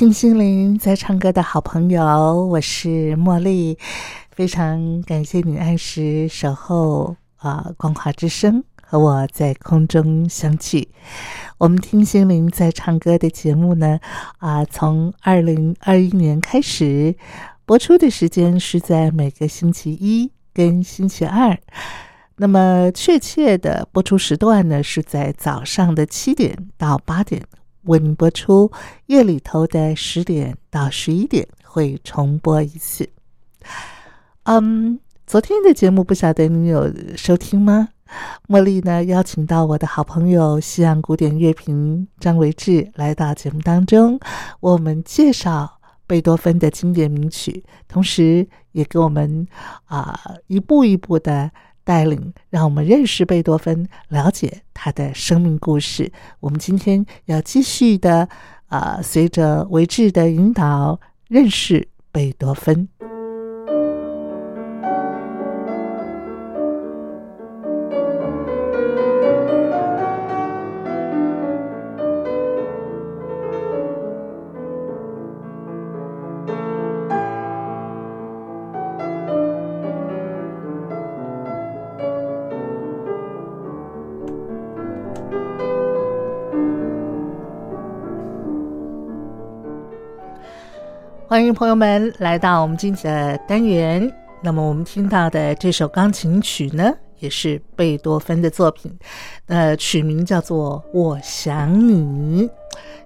听心灵在唱歌的好朋友，我是茉莉，非常感谢你按时守候啊！光华之声和我在空中相聚。我们听心灵在唱歌的节目呢，啊，从二零二一年开始播出的时间是在每个星期一跟星期二，那么确切的播出时段呢是在早上的七点到八点。为您播出，夜里头的十点到十一点会重播一次。嗯，昨天的节目不晓得你有收听吗？茉莉呢邀请到我的好朋友西洋古典乐评张维志来到节目当中，为我们介绍贝多芬的经典名曲，同时也给我们啊一步一步的。带领让我们认识贝多芬，了解他的生命故事。我们今天要继续的，啊，随着维志的引导，认识贝多芬。欢迎朋友们来到我们今天的单元。那么我们听到的这首钢琴曲呢，也是贝多芬的作品，呃，曲名叫做《我想你》。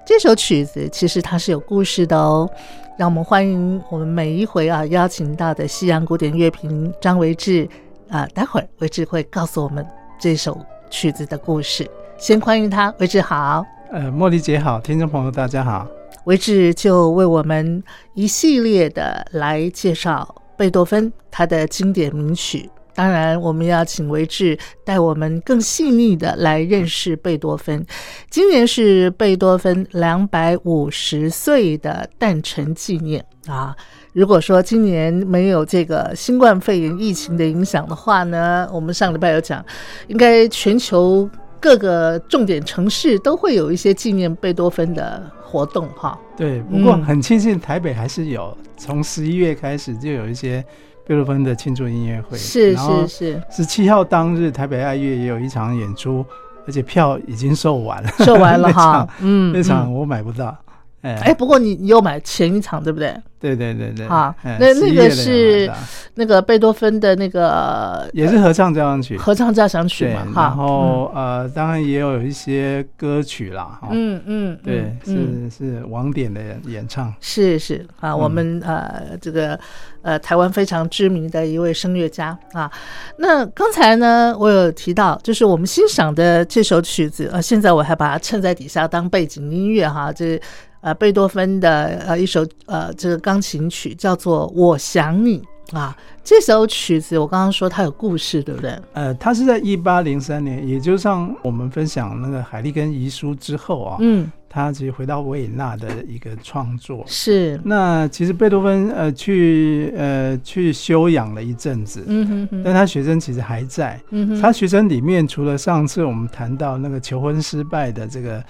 这首曲子其实它是有故事的哦。让我们欢迎我们每一回啊邀请到的西洋古典乐评张维志啊，待会儿维志会告诉我们这首曲子的故事。先欢迎他，维志好。呃，茉莉姐好，听众朋友大家好。维志就为我们一系列的来介绍贝多芬他的经典名曲。当然，我们要请维志带我们更细腻的来认识贝多芬。今年是贝多芬两百五十岁的诞辰纪念啊！如果说今年没有这个新冠肺炎疫情的影响的话呢，我们上礼拜有讲，应该全球各个重点城市都会有一些纪念贝多芬的。活动哈，对，不过很庆幸台北还是有，从十一月开始就有一些贝多芬的庆祝音乐会，是是是，十七号当日台北爱乐也有一场演出，而且票已经售完了，售完了哈，嗯，那场我买不到。哎，不过你你又买前一场对不对？对对对对。啊，那那个是那个贝多芬的那个，也是合唱交响曲，合唱交响曲嘛。哈，然后呃，当然也有一些歌曲啦。嗯嗯，对，是是网点的演唱。是是啊，我们呃这个呃台湾非常知名的一位声乐家啊。那刚才呢，我有提到，就是我们欣赏的这首曲子啊，现在我还把它衬在底下当背景音乐哈，这。呃，贝多芬的呃一首呃这个钢琴曲叫做《我想你》啊，这首曲子我刚刚说它有故事，对不对？呃，它是在一八零三年，也就像我们分享那个海利根遗书之后啊，嗯，他其实回到维也纳的一个创作是。那其实贝多芬呃去呃去休养了一阵子，嗯哼哼，但他学生其实还在，嗯哼，他学生里面除了上次我们谈到那个求婚失败的这个。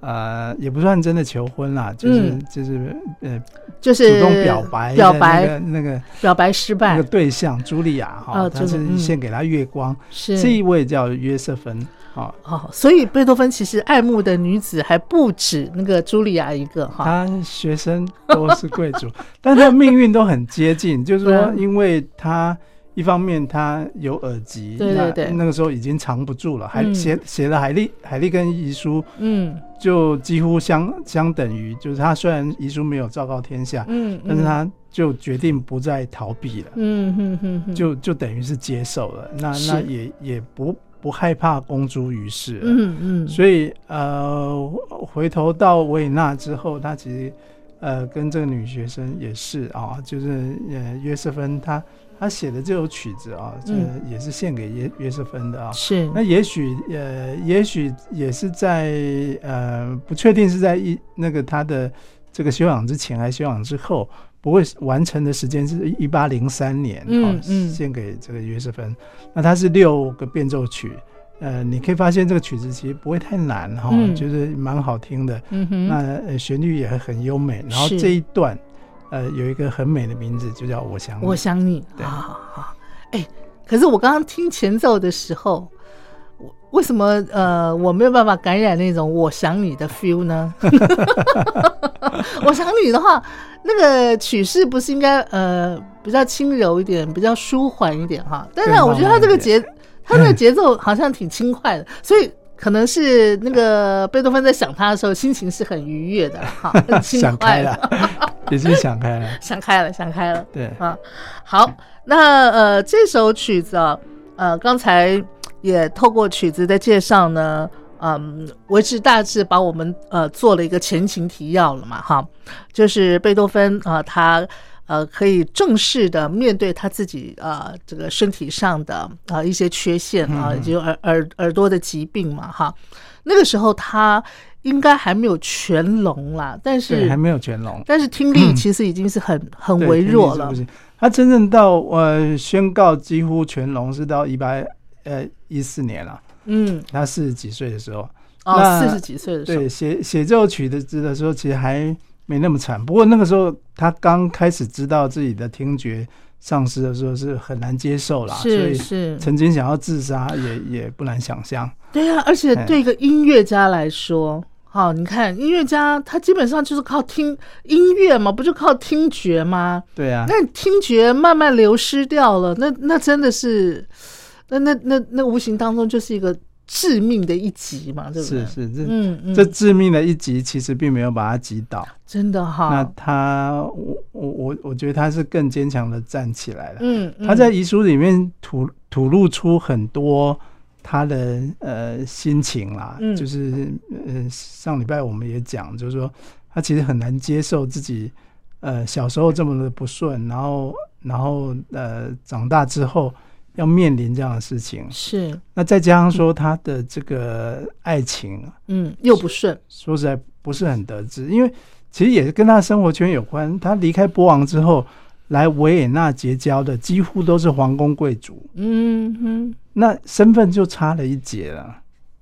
呃，也不算真的求婚啦，就是就是呃，就是主动表白表白。那个表白失败。那个对象茱莉亚哈，他是献给他月光，是。这一位叫约瑟芬啊哦，所以贝多芬其实爱慕的女子还不止那个茱莉亚一个哈。他学生都是贵族，但他的命运都很接近，就是说，因为他一方面他有耳疾，对对对，那个时候已经藏不住了，还写写了海利海利跟遗书，嗯，就几乎相相等于，就是他虽然遗书没有昭告天下，嗯，但是他就决定不再逃避了，嗯就就等于是接受了，那那也也不。不害怕公诸于世，嗯嗯，所以呃，回头到维也纳之后，他其实呃跟这个女学生也是啊，就是呃约瑟芬，他他写的这首曲子啊，这也是献给约约瑟芬的啊。是，那也许呃，也许也是在呃不确定是在一那个他的这个休养之前还是休养之后。不会完成的时间是一八零三年，嗯嗯，献给这个约瑟芬。那它是六个变奏曲，呃，你可以发现这个曲子其实不会太难哈，就是蛮好听的。嗯哼，那旋律也很优美。然后这一段，呃，有一个很美的名字，就叫我想你。我想你，对，好好。哎，可是我刚刚听前奏的时候。为什么呃我没有办法感染那种我想你的 feel 呢？我想你的话，那个曲式不是应该呃比较轻柔一点，比较舒缓一点哈？但是我觉得他这个节，他那个节奏好像挺轻快的，所以可能是那个贝多芬在想他的时候，心情是很愉悦的 哈，很轻快了，已经想开了，想开了，想开了。对啊，好，那呃这首曲子啊，呃刚才。也透过曲子的介绍呢，嗯，维持大致把我们呃做了一个前情提要了嘛，哈，就是贝多芬啊，他呃可以正式的面对他自己啊这个身体上的啊一些缺陷啊，就耳耳耳朵的疾病嘛，哈，那个时候他应该还没有全聋啦，但是还没有全聋，但是听力其实已经是很很微弱了。他真正到呃宣告几乎全聋是到一百。呃，一四年了，嗯，他四十几岁的时候，哦，四十几岁的时候，对，写写这首曲子的时候，其实还没那么惨。不过那个时候，他刚开始知道自己的听觉丧失的时候，是很难接受啦，所以是曾经想要自杀，也也不难想象。对啊，而且对一个音乐家来说，好，你看音乐家他基本上就是靠听音乐嘛，不就靠听觉吗？对啊，那听觉慢慢流失掉了，那那真的是。那那那那无形当中就是一个致命的一击嘛，对不对？是是，这嗯嗯，这致命的一击其实并没有把他击倒，真的哈。那他，我我我我觉得他是更坚强的站起来了。嗯，他在遗书里面吐吐露出很多他的呃心情啦，就是呃上礼拜我们也讲，就是说他其实很难接受自己呃小时候这么的不顺，然后然后呃长大之后。要面临这样的事情，是。那再加上说他的这个爱情，嗯，又不顺，说实在不是很得志，因为其实也是跟他生活圈有关。他离开波王之后，来维也纳结交的几乎都是皇宫贵族，嗯哼，那身份就差了一截了，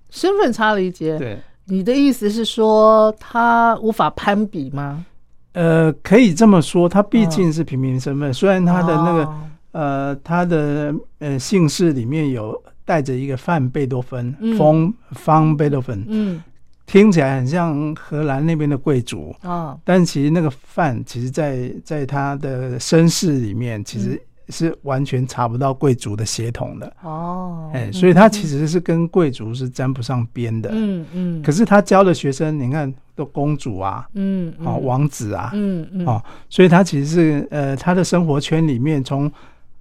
身份差了一截。对，你的意思是说他无法攀比吗？呃，可以这么说，他毕竟是平民身份，虽然他的那个。呃，他的呃姓氏里面有带着一个范贝多芬，方方贝多芬，嗯，听起来很像荷兰那边的贵族啊，但其实那个范，其实在在他的身世里面，其实是完全查不到贵族的血统的。哦，哎，所以他其实是跟贵族是沾不上边的，嗯嗯，可是他教的学生，你看都公主啊，嗯，啊王子啊，嗯嗯，哦，所以他其实是呃他的生活圈里面从。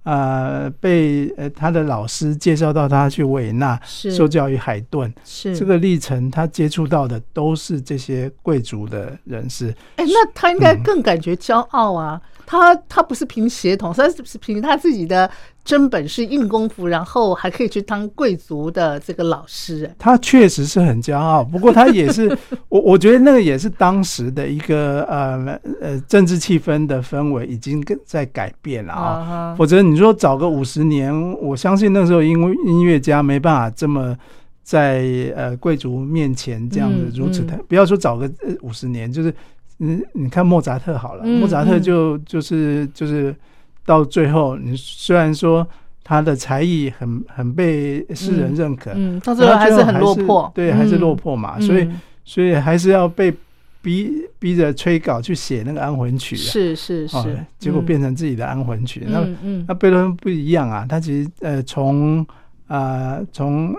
呃，被呃他的老师介绍到他去维也纳受教于海顿，是这个历程，他接触到的都是这些贵族的人士。哎，那他应该更感觉骄傲啊！他他不是凭血统，他是凭他自己的。真本事、硬功夫，然后还可以去当贵族的这个老师。他确实是很骄傲，不过他也是我，我觉得那个也是当时的一个呃呃政治气氛的氛围已经在改变了啊。否则你说找个五十年，我相信那时候因为音乐家没办法这么在呃贵族面前这样子如此的，不要说找个五十年，就是嗯，你看莫扎特好了，莫扎特就就是就是。到最后，你虽然说他的才艺很很被世人认可，嗯，到最后还是很落魄，对，还是落魄嘛，所以所以还是要被逼逼着催稿去写那个安魂曲，是是是，结果变成自己的安魂曲。那那贝多芬不一样啊，他其实呃从啊从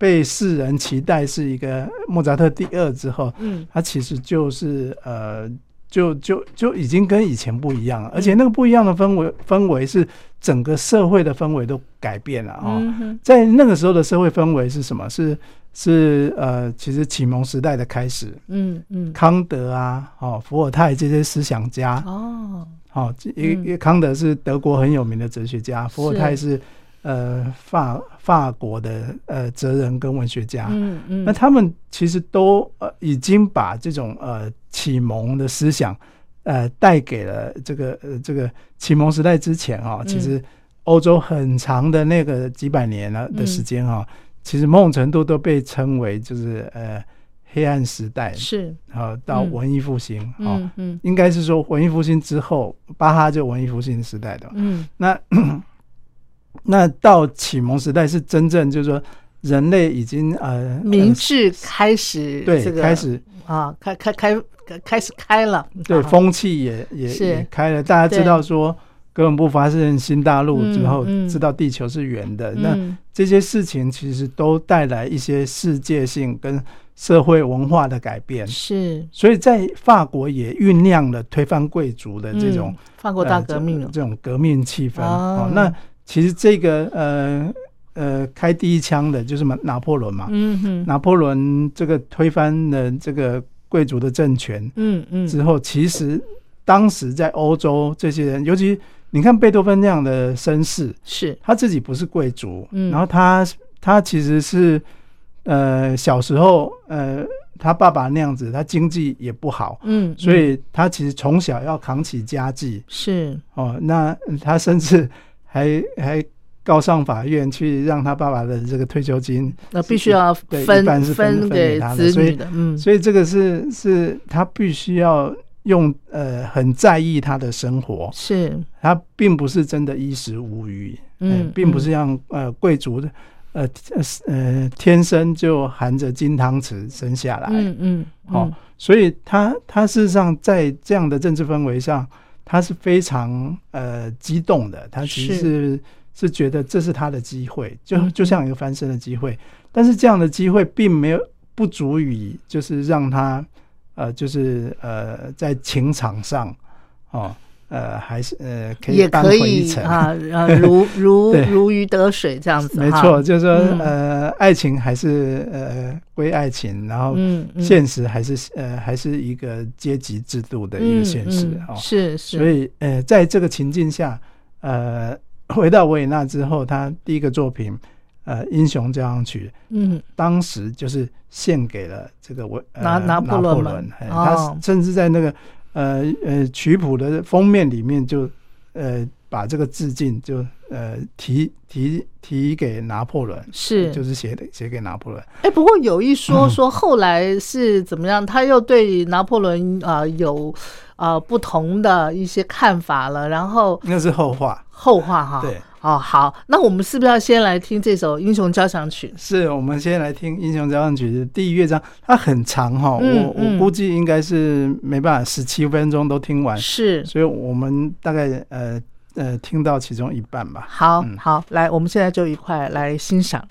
被世人期待是一个莫扎特第二之后，嗯，他其实就是呃。就就就已经跟以前不一样了，而且那个不一样的氛围氛围是整个社会的氛围都改变了啊！在那个时候的社会氛围是什么？是是呃，其实启蒙时代的开始。嗯嗯，康德啊，哦，伏尔泰这些思想家哦，好，因为康德是德国很有名的哲学家，伏尔泰是。呃，法法国的呃哲人跟文学家，嗯嗯，那他们其实都呃已经把这种呃启蒙的思想，呃带给了这个呃这个启蒙时代之前啊，其实欧洲很长的那个几百年了的时间啊，其实某种程度都被称为就是呃黑暗时代，是。啊，到文艺复兴啊，嗯，应该是说文艺复兴之后，巴哈就文艺复兴时代的，嗯，那。那到启蒙时代是真正就是说人类已经呃明智开始对开始啊开开开开始开了对风气也也也开了，大家知道说哥伦布发现新大陆之后，知道地球是圆的，那这些事情其实都带来一些世界性跟社会文化的改变，是。所以在法国也酝酿了推翻贵族的这种法国大革命。这种革命气氛哦那。其实这个呃呃开第一枪的就是拿拿破仑嘛，嗯哼，拿破仑这个推翻了这个贵族的政权，嗯嗯，之后其实当时在欧洲这些人，尤其你看贝多芬那样的绅士，是。他自己不是贵族，嗯，然后他他其实是呃小时候呃他爸爸那样子，他经济也不好，嗯，所以他其实从小要扛起家计，是。哦，那他甚至。还还告上法院去让他爸爸的这个退休金，那必须要分分分给子女的，嗯，所以这个是是他必须要用呃很在意他的生活，是。他并不是真的衣食无余，嗯，并不是像呃贵族的呃呃天生就含着金汤匙生下来，嗯嗯，好，所以他他事实上在这样的政治氛围上。他是非常呃激动的，他其实是是觉得这是他的机会，就就像一个翻身的机会。但是这样的机会并没有不足以，就是让他呃，就是呃，在情场上哦。呃，还是呃，可以也可以啊，呃，如如如鱼得水这样子。没错，就是说，呃，爱情还是呃归爱情，然后现实还是呃还是一个阶级制度的一个现实啊。是是。所以呃，在这个情境下，呃，回到维也纳之后，他第一个作品呃《英雄交响曲》，嗯，当时就是献给了这个维拿拿破仑，他甚至在那个。呃呃，曲谱的封面里面就呃把这个致敬就呃提提提给拿破仑，是就是写的写给拿破仑。哎，不过有一说说后来是怎么样，他又对拿破仑啊有啊不同的一些看法了，然后那是后话，后话哈。对。哦，好，那我们是不是要先来听这首《英雄交响曲》？是，我们先来听《英雄交响曲》的第一乐章，它很长哈，我我估计应该是没办法十七分钟都听完，是，所以我们大概呃呃听到其中一半吧。好，好，来，我们现在就一块来欣赏。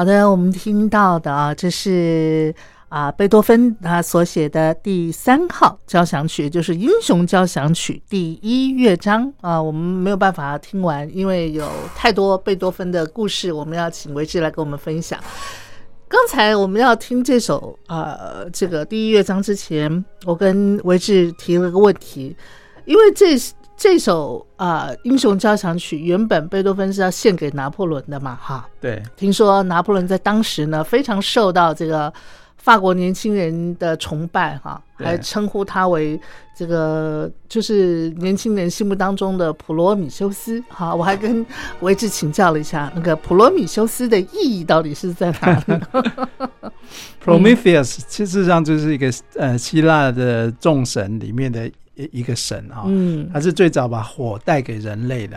好的，我们听到的啊，这是啊贝多芬他所写的第三号交响曲，就是《英雄交响曲》第一乐章啊。我们没有办法听完，因为有太多贝多芬的故事，我们要请维志来跟我们分享。刚才我们要听这首呃这个第一乐章之前，我跟维志提了个问题，因为这。这首啊英雄交响曲原本贝多芬是要献给拿破仑的嘛，哈。对。听说拿破仑在当时呢非常受到这个法国年轻人的崇拜，哈，还称呼他为这个就是年轻人心目当中的普罗米修斯。哈，我还跟维志请教了一下，那个普罗米修斯的意义到底是在哪里？Prometheus 其实上就是一个呃希腊的众神里面的。一个神啊，嗯，他是最早把火带给人类的，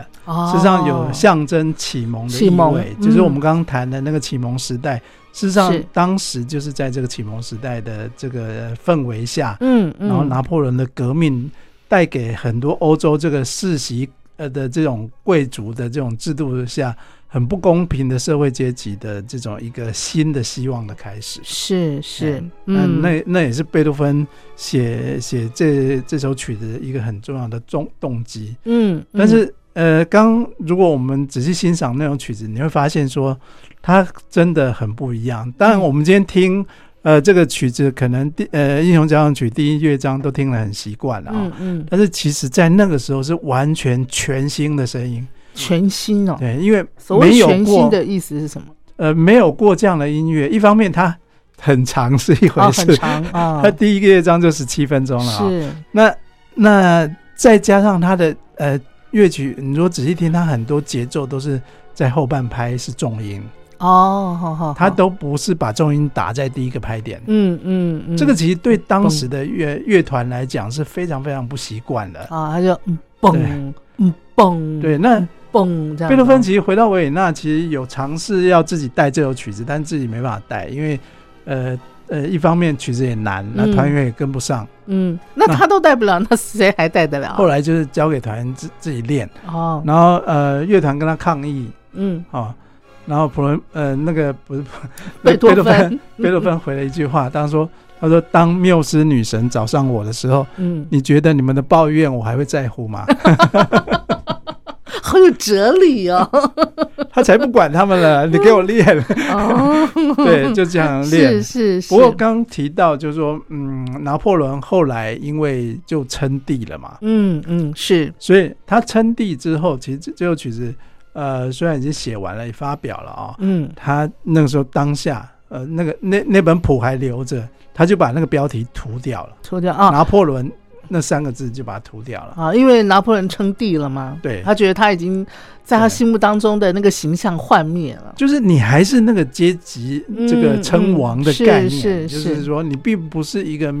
事实上有象征启蒙的意味，就是我们刚刚谈的那个启蒙时代。事实上，当时就是在这个启蒙时代的这个氛围下，嗯，然后拿破仑的革命带给很多欧洲这个世袭呃的这种贵族的这种制度下。很不公平的社会阶级的这种一个新的希望的开始，是是，嗯，那那也是贝多芬写写这这首曲子一个很重要的动动机，嗯，但是呃，刚如果我们仔细欣赏那种曲子，你会发现说它真的很不一样。当然，我们今天听呃这个曲子，可能第呃英雄交响曲第一乐章都听了很习惯了啊，嗯嗯，但是其实在那个时候是完全全新的声音。全新哦，对，因为所谓全新的意思是什么？呃，没有过这样的音乐。一方面，它很长是一回事，很长啊。它第一个乐章就十七分钟了啊。是。那那再加上它的呃乐曲，你如果仔细听，它很多节奏都是在后半拍是重音哦，好好，它都不是把重音打在第一个拍点。嗯嗯嗯，这个其实对当时的乐乐团来讲是非常非常不习惯的啊。它就嗯嘣嗯嘣，对那。蹦，贝多芬其实回到维也纳，其实有尝试要自己带这首曲子，但自己没办法带，因为呃呃，一方面曲子也难，那团员也跟不上。嗯，那他都带不了，那谁还带得了？后来就是交给团员自自己练。哦，然后呃，乐团跟他抗议。嗯，哦，然后普伦呃那个不是 贝多芬，贝多芬回了一句话，当说他说当缪斯女神找上我的时候，嗯，你觉得你们的抱怨我还会在乎吗？好有哲理哦！他才不管他们了，你给我练。哦，对，就这样练。是是。不过刚提到，就是说，嗯，拿破仑后来因为就称帝了嘛。嗯嗯，是。所以他称帝之后，其实这首曲子，呃，虽然已经写完了，也发表了啊。嗯。他那个时候当下，呃，那个那那本谱还留着，他就把那个标题涂掉了。涂掉啊！拿破仑。那三个字就把它涂掉了啊，因为拿破仑称帝了嘛，对他觉得他已经在他心目当中的那个形象幻灭了。就是你还是那个阶级这个称王的概念，就是说你并不是一个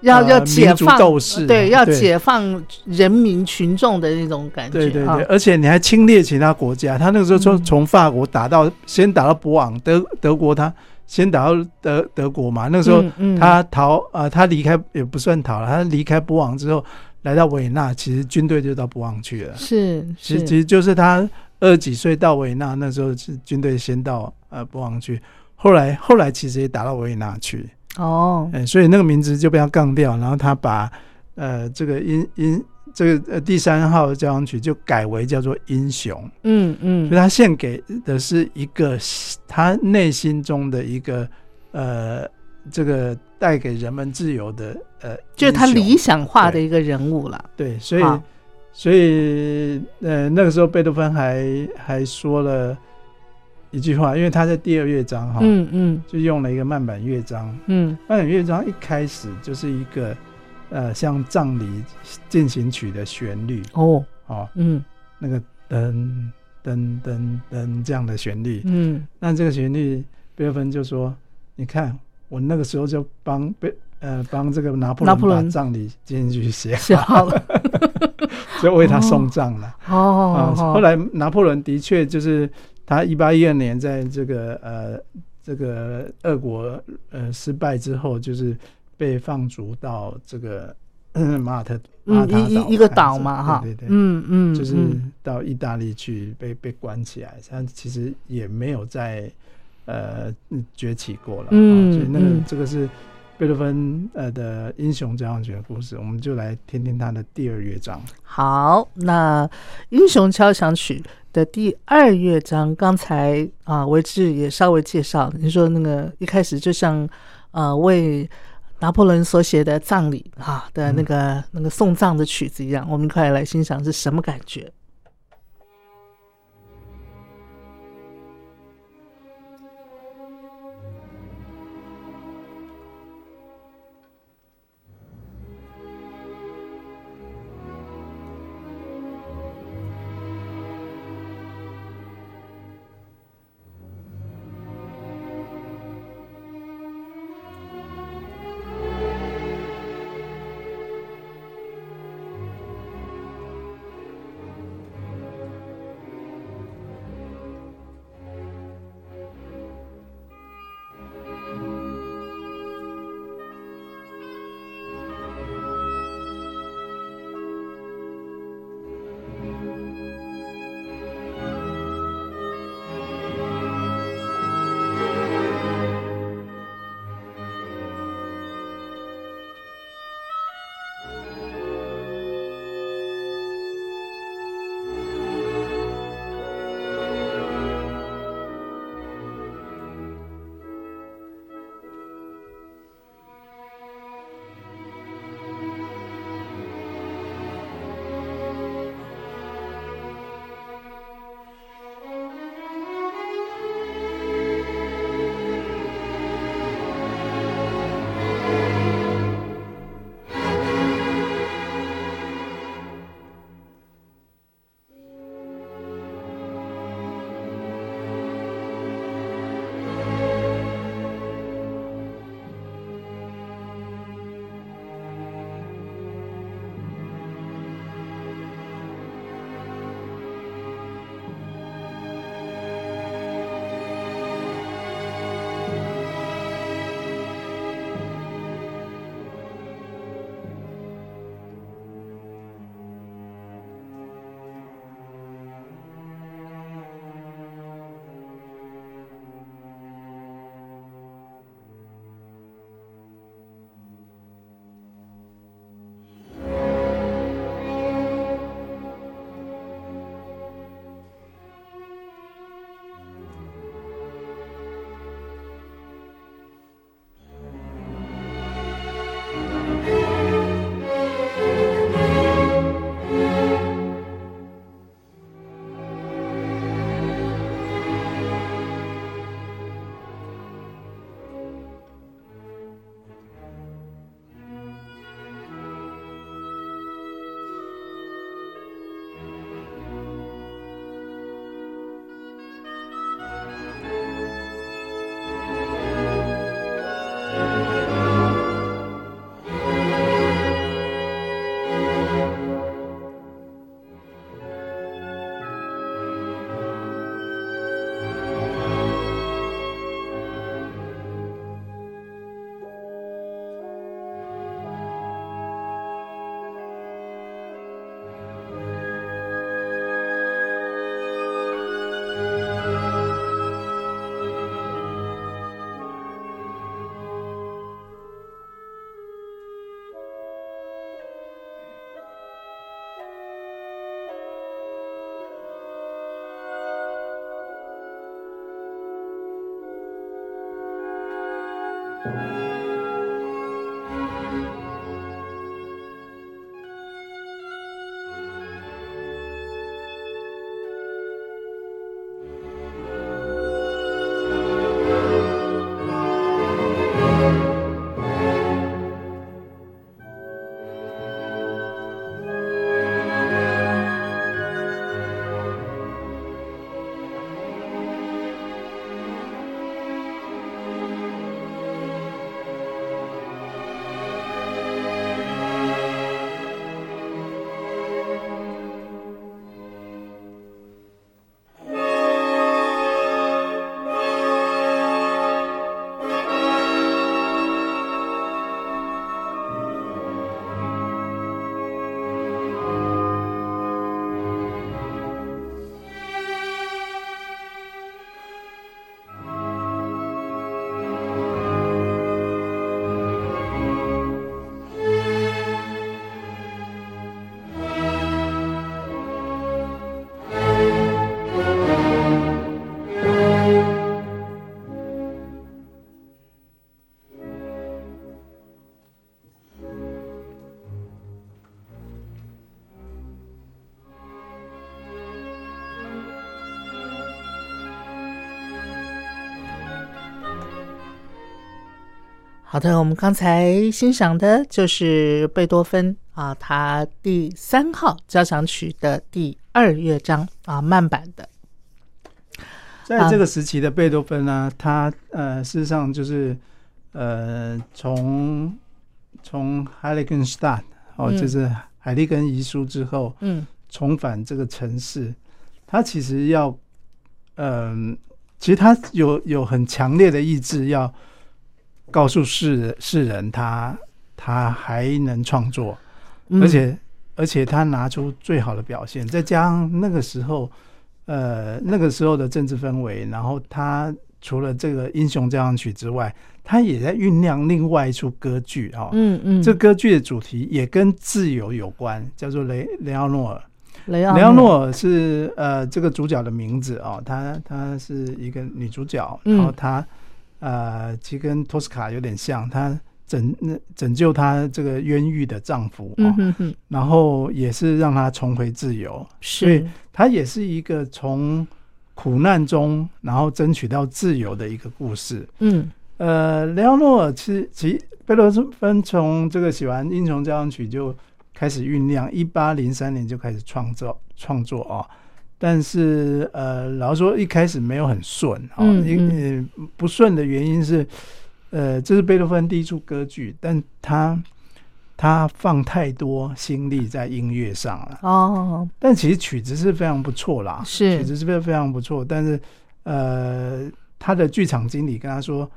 要要解放斗士，对，要解放人民群众的那种感觉。对对对，而且你还侵略其他国家，他那个时候从从法国打到先打到博昂，德德国他。先打到德德国嘛，那个时候他逃啊，他离开也不算逃了，他离开波昂之后来到维也纳，其实军队就到波昂去了。是，其实其实就是他二十几岁到维也纳，那时候是军队先到呃波昂去，后来后来其实也打到维也纳去。哦，哎，所以那个名字就被他杠掉，然后他把呃这个因因。这个呃第三号交响曲就改为叫做英雄，嗯嗯，所以他献给的是一个他内心中的一个呃这个带给人们自由的呃，就是他理想化的一个人物了。对，所以所以呃那个时候贝多芬还还说了一句话，因为他在第二乐章哈，嗯嗯，就用了一个慢板乐章，嗯，慢板乐章一开始就是一个。呃，像葬礼进行曲的旋律哦，哦，嗯，那个噔噔噔噔这样的旋律，嗯，那这个旋律，贝多芬就说：“你看，我那个时候就帮贝呃帮这个拿破仑把葬礼进行曲写好。了，就为他送葬了。”哦，后来拿破仑的确就是他一八一二年在这个呃这个俄国呃失败之后，就是。被放逐到这个 马特马塔一一个岛嘛，哈，对对，嗯嗯，就是到意大利去被被关起来。他其实也没有在呃崛起过了。嗯，所以那个这个是贝多芬呃的英雄交响曲的故事，我们就来听听他的第二乐章。好，那英雄交响曲的第二乐章，刚才啊维志也稍微介绍，你说那个一开始就像呃为。拿破仑所写的葬礼啊的那个那个送葬的曲子一样，我们快来欣赏是什么感觉。好的，我们刚才欣赏的就是贝多芬啊，他第三号交响曲的第二乐章啊，慢版的。在这个时期的贝多芬呢，他呃，事实上就是呃，从从海利根斯坦哦，就是海利根遗书之后，嗯，重返这个城市，他其实要，嗯，其实他有有很强烈的意志要。告诉世世人，他他还能创作，而且而且他拿出最好的表现，再加上那个时候，呃，那个时候的政治氛围，然后他除了这个英雄交响曲之外，他也在酝酿另外一出歌剧啊，嗯嗯，这歌剧的主题也跟自由有关，叫做雷雷奥诺尔，雷奥诺尔。是呃这个主角的名字哦，她她是一个女主角，然后她。呃，其实跟托斯卡有点像，她拯拯救她这个冤狱的丈夫啊，然后也是让她重回自由，所以她也是一个从苦难中然后争取到自由的一个故事。嗯，呃，雷奥诺尔其实其贝多芬从这个写完《英雄交响曲》就开始酝酿，一八零三年就开始创作创作啊。但是，呃，老实说，一开始没有很顺啊。因不顺的原因是，呃，这是贝多芬第一出歌剧，但他他放太多心力在音乐上了。哦。但其实曲子是非常不错啦，是曲子是非常非常不错。但是，呃，他的剧场经理跟他说：“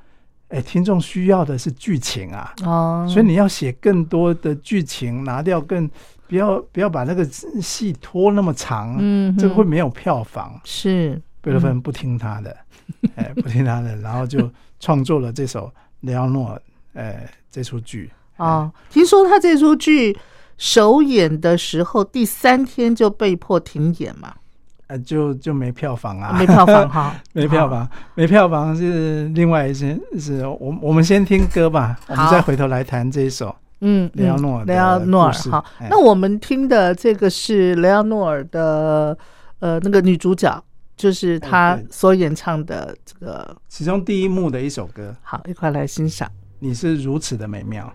哎，听众需要的是剧情啊。哦。所以你要写更多的剧情，拿掉更。”不要不要把那个戏拖那么长，嗯，这个会没有票房。是贝多芬不听他的，哎，不听他的，然后就创作了这首《雷奥诺》哎，这出剧。哦，听说他这出剧首演的时候，第三天就被迫停演嘛？呃，就就没票房啊，没票房 哈，没票房，没票房是另外一些，是我我们先听歌吧，我们再回头来谈这一首。嗯，雷奥诺尔，雷奥诺尔，好，那我们听的这个是雷奥诺尔的，呃，那个女主角，就是她所演唱的这个其中第一幕的一首歌，好，一块来欣赏。你是如此的美妙。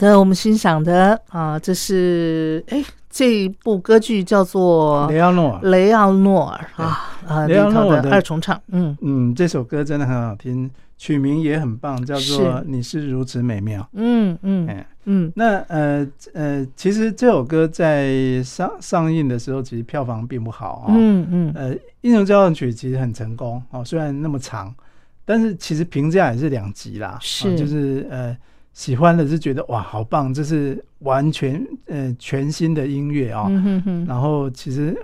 的，我们欣赏的啊，这是哎，这部歌剧叫做《雷奥诺尔》，雷奥诺尔啊啊，雷奥诺尔的二重唱，嗯嗯，这首歌真的很好听，曲名也很棒，叫做《你是如此美妙》。嗯嗯嗯，那呃呃，其实这首歌在上上映的时候，其实票房并不好啊。嗯嗯，呃，《英雄交响曲》其实很成功哦，虽然那么长，但是其实评价也是两极啦。是，就是呃。喜欢的是觉得哇，好棒！这是完全呃全新的音乐啊。然后其实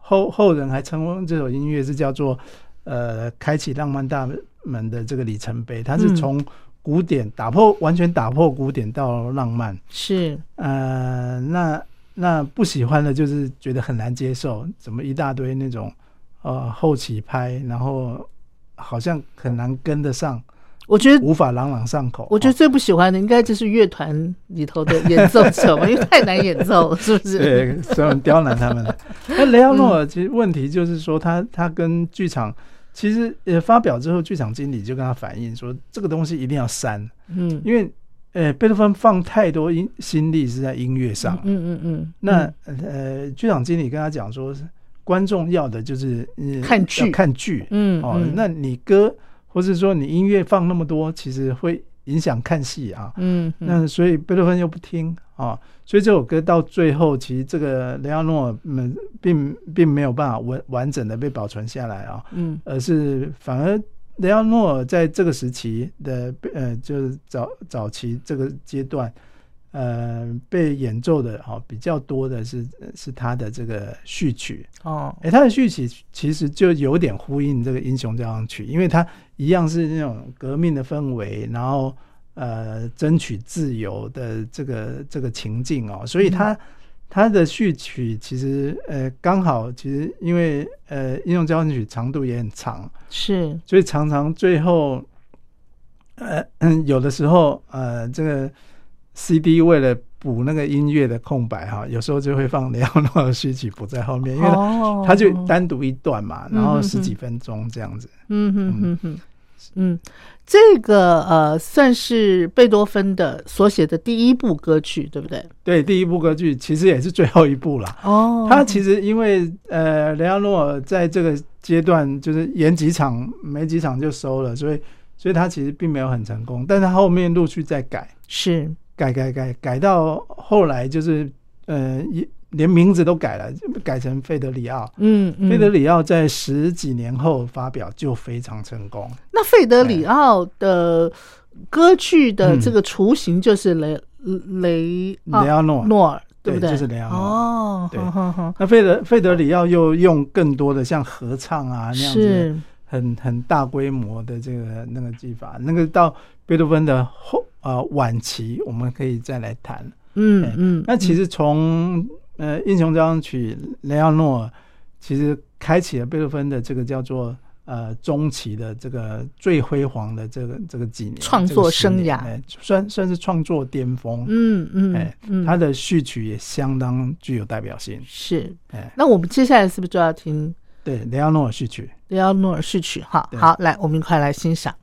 后后人还称这首音乐是叫做呃开启浪漫大门的这个里程碑。它是从古典打破完全打破古典到浪漫。是呃那那不喜欢的就是觉得很难接受，怎么一大堆那种呃后起拍，然后好像很难跟得上。我觉得无法朗朗上口。我觉得最不喜欢的应该就是乐团里头的演奏者嘛，因为太难演奏了，是不是？对，所以很刁难他们。那雷奥诺尔其实问题就是说，他他跟剧场其实呃发表之后，剧场经理就跟他反映说，这个东西一定要删。嗯，因为呃贝多芬放太多音心力是在音乐上。嗯嗯嗯。那呃剧场经理跟他讲说，观众要的就是看剧看剧。嗯哦，那你歌。或是说你音乐放那么多，其实会影响看戏啊。嗯，那所以贝多芬又不听啊，所以这首歌到最后，其实这个雷奥诺们并并没有办法完完整的被保存下来啊。嗯，而是反而雷奥诺在这个时期的呃，就是早早期这个阶段。呃，被演奏的哈比较多的是是他的这个序曲。哦，哎，他的序曲其实就有点呼应这个英雄交响曲，因为它一样是那种革命的氛围，然后呃争取自由的这个这个情境哦，所以他他的序曲其实呃刚好其实因为呃英雄交响曲长度也很长，是，所以常常最后呃嗯有的时候呃这个。CD 为了补那个音乐的空白哈，有时候就会放雷奥诺的序曲补在后面，因为它就单独一段嘛，然后十几分钟这样子。嗯哼哼哼，嗯，这个呃算是贝多芬的所写的第一部歌剧，对不对？对，第一部歌剧其实也是最后一部了。哦，他其实因为呃雷奥诺在这个阶段就是演几场没几场就收了，所以所以他其实并没有很成功，但是他后面陆续在改。是。改改改改到后来就是，呃，一连名字都改了，改成费德里奥。嗯，费德里奥在十几年后发表就非常成功。那费德里奥的歌剧的这个雏形就是雷雷雷奥诺诺尔，对？就是雷奥诺。哦，对。那费德费德里奥又用更多的像合唱啊那样子，很很大规模的这个那个技法，那个到贝多芬的后。呃，晚期我们可以再来谈。嗯嗯，那其实从呃《英雄交响曲》雷奥诺其实开启了贝多芬的这个叫做呃中期的这个最辉煌的这个这个几年创作生涯，算算是创作巅峰。嗯嗯，哎，他的序曲也相当具有代表性。是，哎，那我们接下来是不是就要听对雷奥诺尔序曲？雷奥诺尔序曲，哈好来，我们一块来欣赏。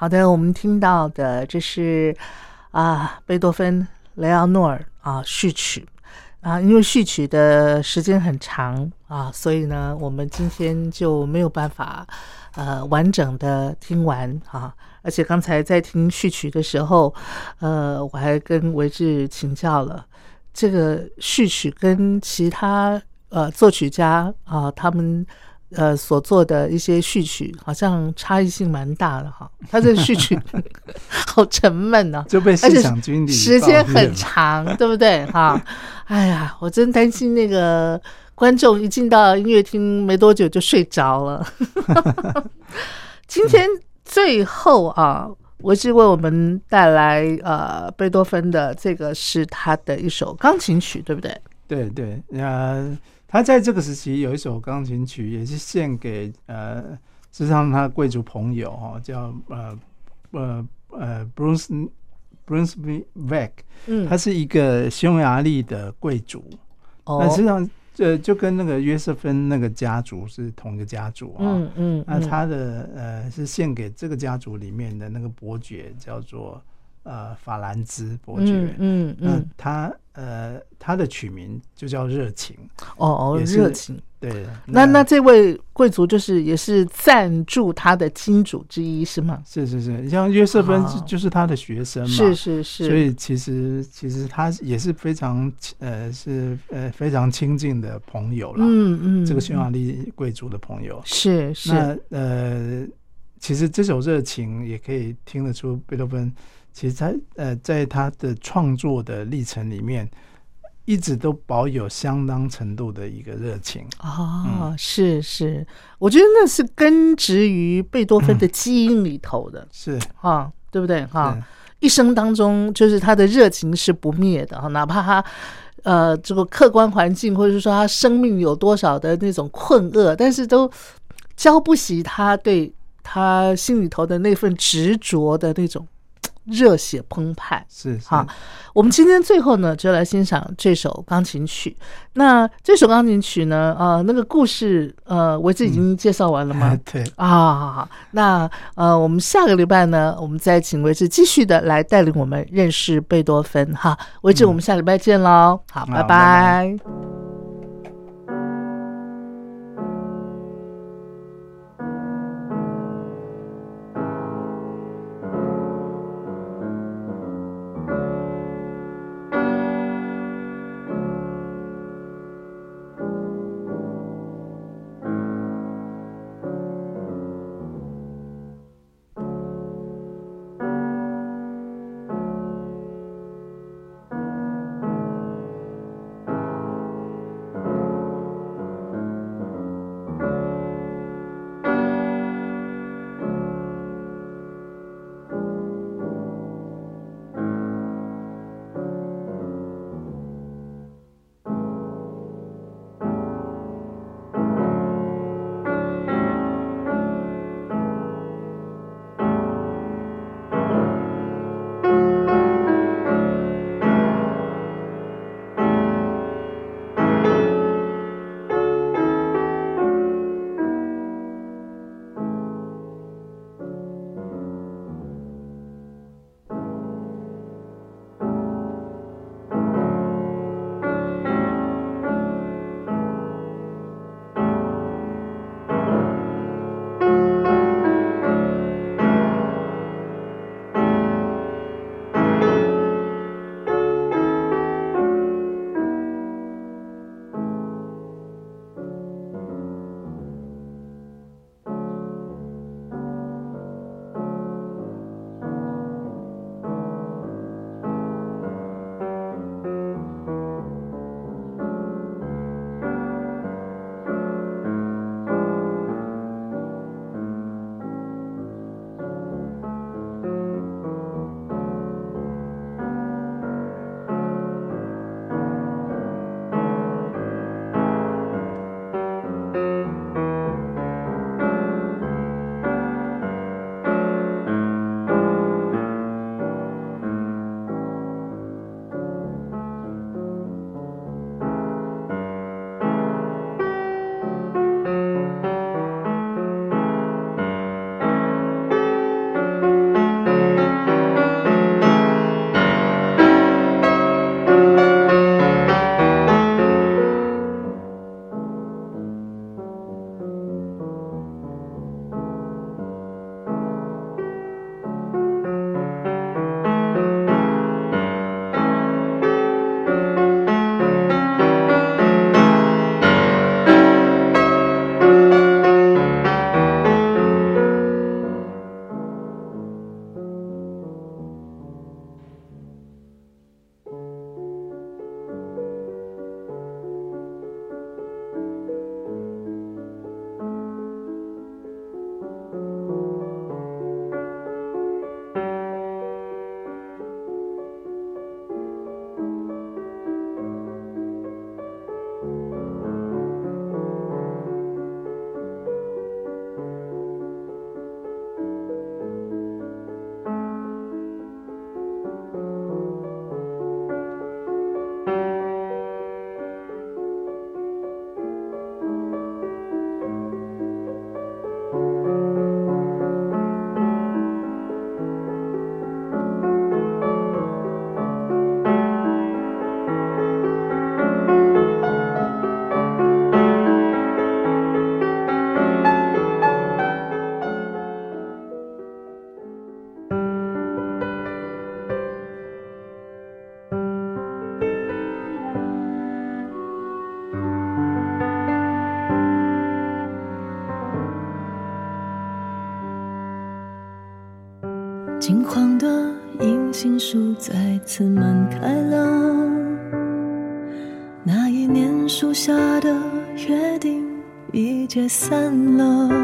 好的，我们听到的这是啊，贝多芬雷奥诺尔啊序曲啊，因为序曲的时间很长啊，所以呢，我们今天就没有办法呃完整的听完啊。而且刚才在听序曲的时候，呃，我还跟维志请教了，这个序曲跟其他呃作曲家啊他们。呃，所做的一些序曲好像差异性蛮大的哈，他这个序曲 好沉闷呢，就被市场经理时间很长，对不对哈？哎呀，我真担心那个观众一进到音乐厅没多久就睡着了。今天最后啊，我是为我们带来呃贝多芬的这个是他的一首钢琴曲，对不对？对对，呃。他在这个时期有一首钢琴曲，也是献给呃，实际上他的贵族朋友哈，叫呃呃呃，Bruce Bruce Beck，嗯，他是一个匈牙利的贵族，那实际上这就跟那个约瑟芬那个家族是同一个家族啊，嗯嗯，那他的呃是献给这个家族里面的那个伯爵，叫做呃法兰兹伯爵，嗯嗯，他。呃，他的取名就叫热情哦哦，热情对。那那这位贵族就是也是赞助他的金主之一是吗？是是是，像约瑟芬就是他的学生嘛，是是是。所以其实其实他也是非常呃是呃非常亲近的朋友了，嗯嗯，这个匈牙利贵族的朋友是是。那呃，其实这首热情也可以听得出贝多芬。其实他呃，在他的创作的历程里面，一直都保有相当程度的一个热情啊。是是，我觉得那是根植于贝多芬的基因里头的，是啊，对不对哈？一生当中，就是他的热情是不灭的哈，哪怕他呃这个客观环境或者是说他生命有多少的那种困厄，但是都浇不熄他对他心里头的那份执着的那种。热血澎湃是哈，我们今天最后呢，就来欣赏这首钢琴曲。那这首钢琴曲呢，呃，那个故事，呃，维志已经介绍完了吗？对啊，那呃，我们下个礼拜呢，我们再请维志继续的来带领我们认识贝多芬哈。维志，我们下礼拜见喽，好，拜拜。时解散了。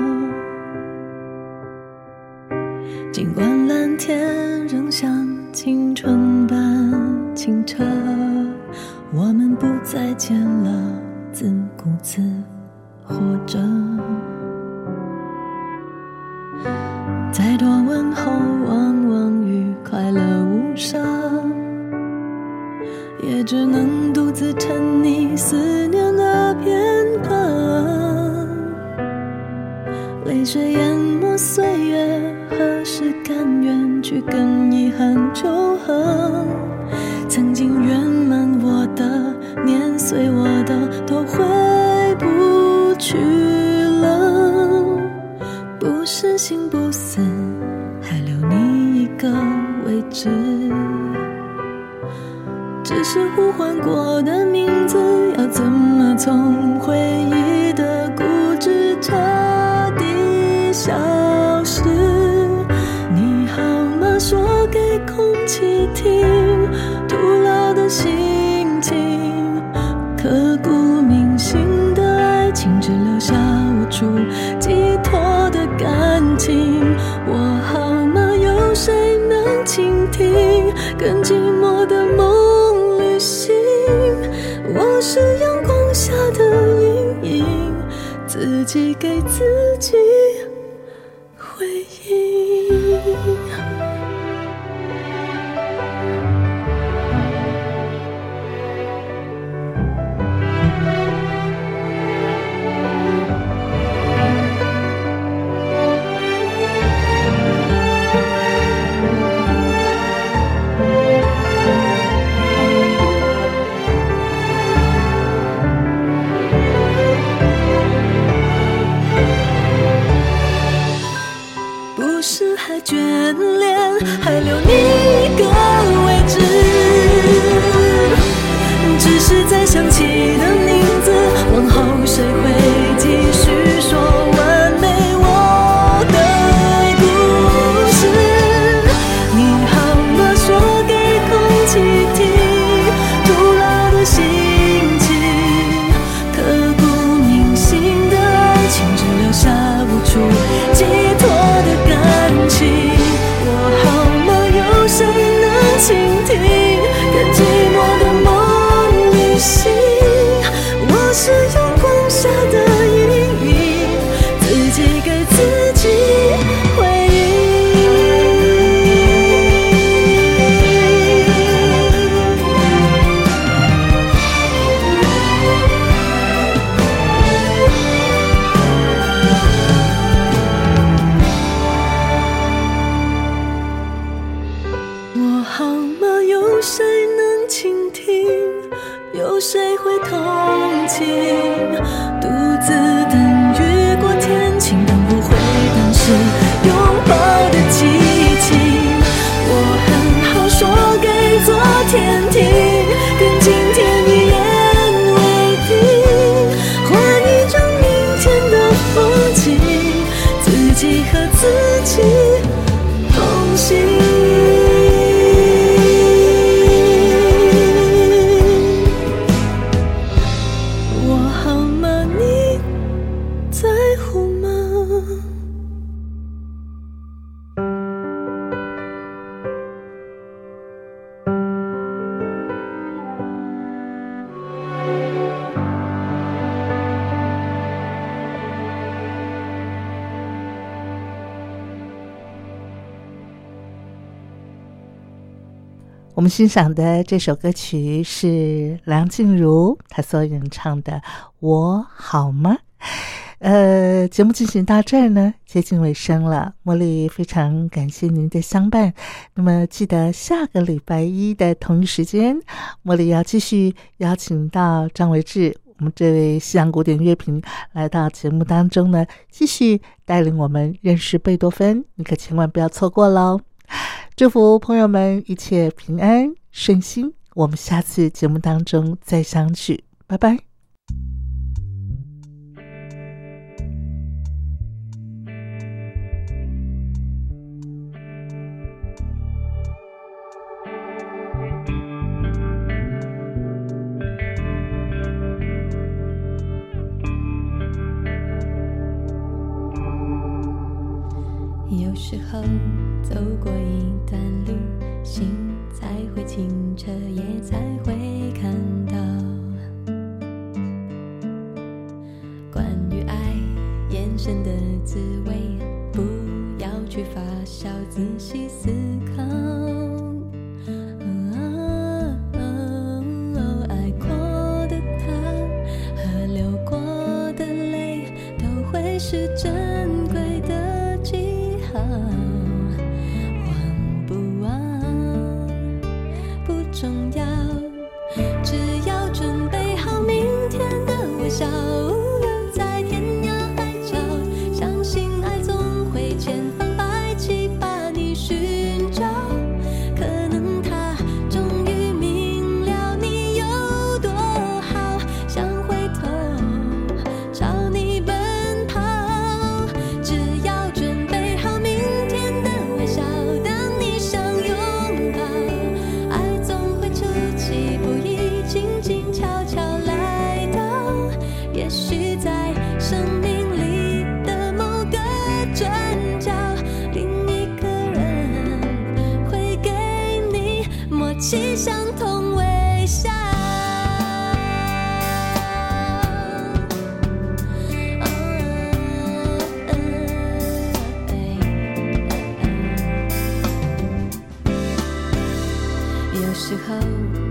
谁给自我们欣赏的这首歌曲是梁静茹她所演唱的《我好吗》。呃，节目进行到这儿呢，接近尾声了。茉莉非常感谢您的相伴。那么，记得下个礼拜一的同一时间，茉莉要继续邀请到张维志，我们这位西洋古典乐评来到节目当中呢，继续带领我们认识贝多芬。你可千万不要错过喽！祝福朋友们一切平安顺心。我们下次节目当中再相聚拜拜。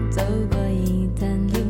走过一段路，